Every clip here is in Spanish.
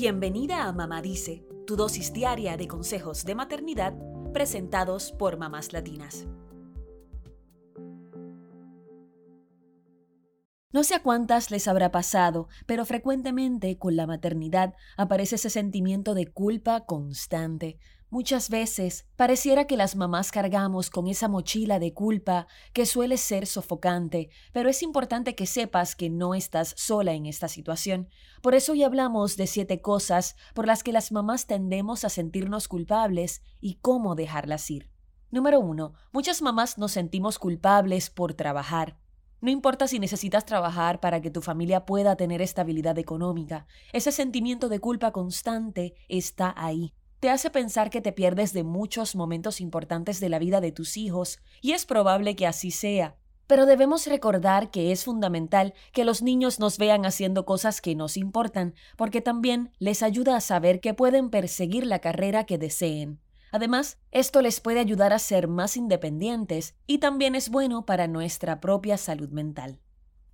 Bienvenida a Mamá Dice, tu dosis diaria de consejos de maternidad presentados por mamás latinas. No sé a cuántas les habrá pasado, pero frecuentemente con la maternidad aparece ese sentimiento de culpa constante. Muchas veces pareciera que las mamás cargamos con esa mochila de culpa que suele ser sofocante, pero es importante que sepas que no estás sola en esta situación. Por eso hoy hablamos de siete cosas por las que las mamás tendemos a sentirnos culpables y cómo dejarlas ir. Número 1. Muchas mamás nos sentimos culpables por trabajar. No importa si necesitas trabajar para que tu familia pueda tener estabilidad económica, ese sentimiento de culpa constante está ahí. Te hace pensar que te pierdes de muchos momentos importantes de la vida de tus hijos, y es probable que así sea. Pero debemos recordar que es fundamental que los niños nos vean haciendo cosas que nos importan, porque también les ayuda a saber que pueden perseguir la carrera que deseen. Además, esto les puede ayudar a ser más independientes y también es bueno para nuestra propia salud mental.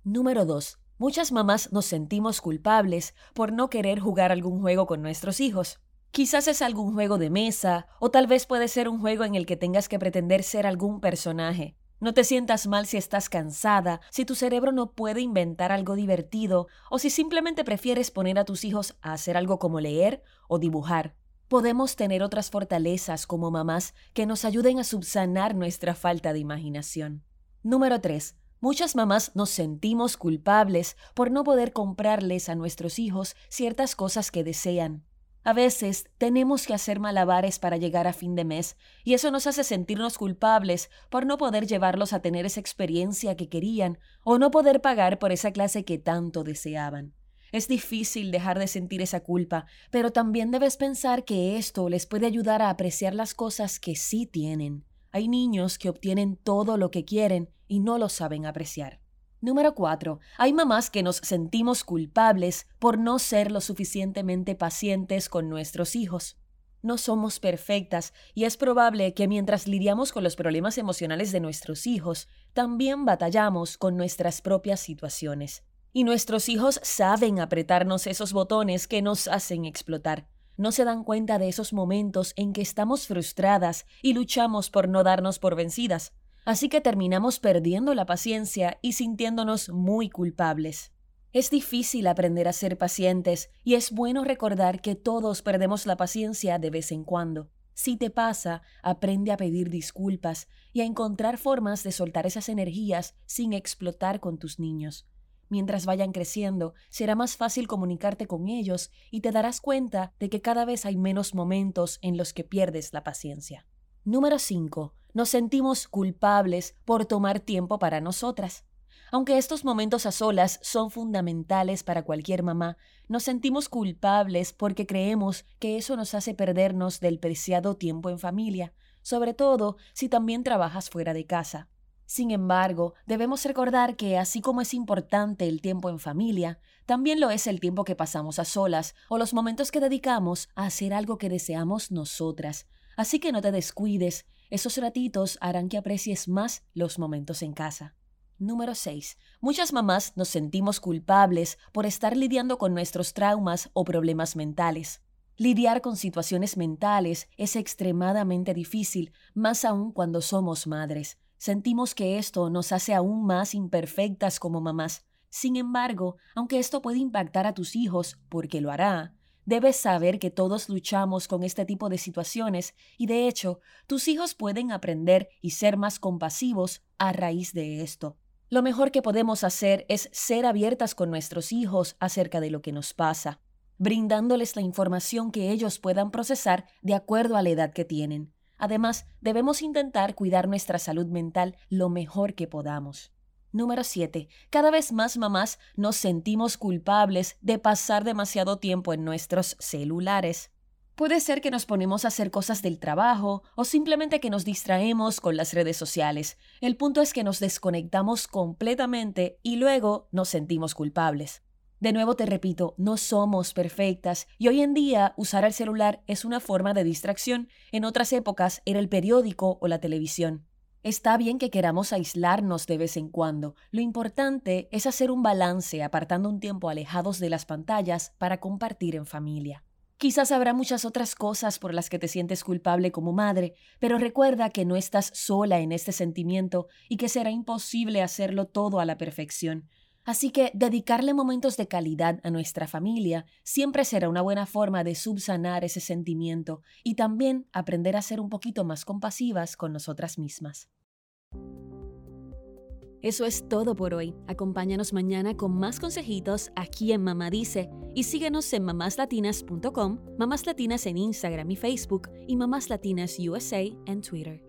Número 2. Muchas mamás nos sentimos culpables por no querer jugar algún juego con nuestros hijos. Quizás es algún juego de mesa, o tal vez puede ser un juego en el que tengas que pretender ser algún personaje. No te sientas mal si estás cansada, si tu cerebro no puede inventar algo divertido, o si simplemente prefieres poner a tus hijos a hacer algo como leer o dibujar. Podemos tener otras fortalezas como mamás que nos ayuden a subsanar nuestra falta de imaginación. Número 3. Muchas mamás nos sentimos culpables por no poder comprarles a nuestros hijos ciertas cosas que desean. A veces tenemos que hacer malabares para llegar a fin de mes y eso nos hace sentirnos culpables por no poder llevarlos a tener esa experiencia que querían o no poder pagar por esa clase que tanto deseaban. Es difícil dejar de sentir esa culpa, pero también debes pensar que esto les puede ayudar a apreciar las cosas que sí tienen. Hay niños que obtienen todo lo que quieren y no lo saben apreciar. Número 4. Hay mamás que nos sentimos culpables por no ser lo suficientemente pacientes con nuestros hijos. No somos perfectas y es probable que mientras lidiamos con los problemas emocionales de nuestros hijos, también batallamos con nuestras propias situaciones. Y nuestros hijos saben apretarnos esos botones que nos hacen explotar. No se dan cuenta de esos momentos en que estamos frustradas y luchamos por no darnos por vencidas. Así que terminamos perdiendo la paciencia y sintiéndonos muy culpables. Es difícil aprender a ser pacientes y es bueno recordar que todos perdemos la paciencia de vez en cuando. Si te pasa, aprende a pedir disculpas y a encontrar formas de soltar esas energías sin explotar con tus niños. Mientras vayan creciendo, será más fácil comunicarte con ellos y te darás cuenta de que cada vez hay menos momentos en los que pierdes la paciencia. Número 5. Nos sentimos culpables por tomar tiempo para nosotras. Aunque estos momentos a solas son fundamentales para cualquier mamá, nos sentimos culpables porque creemos que eso nos hace perdernos del preciado tiempo en familia, sobre todo si también trabajas fuera de casa. Sin embargo, debemos recordar que así como es importante el tiempo en familia, también lo es el tiempo que pasamos a solas o los momentos que dedicamos a hacer algo que deseamos nosotras. Así que no te descuides, esos ratitos harán que aprecies más los momentos en casa. Número 6. Muchas mamás nos sentimos culpables por estar lidiando con nuestros traumas o problemas mentales. Lidiar con situaciones mentales es extremadamente difícil, más aún cuando somos madres. Sentimos que esto nos hace aún más imperfectas como mamás. Sin embargo, aunque esto puede impactar a tus hijos, porque lo hará, debes saber que todos luchamos con este tipo de situaciones y de hecho, tus hijos pueden aprender y ser más compasivos a raíz de esto. Lo mejor que podemos hacer es ser abiertas con nuestros hijos acerca de lo que nos pasa, brindándoles la información que ellos puedan procesar de acuerdo a la edad que tienen. Además, debemos intentar cuidar nuestra salud mental lo mejor que podamos. Número 7. Cada vez más mamás nos sentimos culpables de pasar demasiado tiempo en nuestros celulares. Puede ser que nos ponemos a hacer cosas del trabajo o simplemente que nos distraemos con las redes sociales. El punto es que nos desconectamos completamente y luego nos sentimos culpables. De nuevo te repito, no somos perfectas y hoy en día usar el celular es una forma de distracción. En otras épocas era el periódico o la televisión. Está bien que queramos aislarnos de vez en cuando. Lo importante es hacer un balance apartando un tiempo alejados de las pantallas para compartir en familia. Quizás habrá muchas otras cosas por las que te sientes culpable como madre, pero recuerda que no estás sola en este sentimiento y que será imposible hacerlo todo a la perfección. Así que dedicarle momentos de calidad a nuestra familia siempre será una buena forma de subsanar ese sentimiento y también aprender a ser un poquito más compasivas con nosotras mismas. Eso es todo por hoy. Acompáñanos mañana con más consejitos aquí en Mamá Dice y síguenos en mamáslatinas.com, Mamás Latinas en Instagram y Facebook y Mamás Latinas USA en Twitter.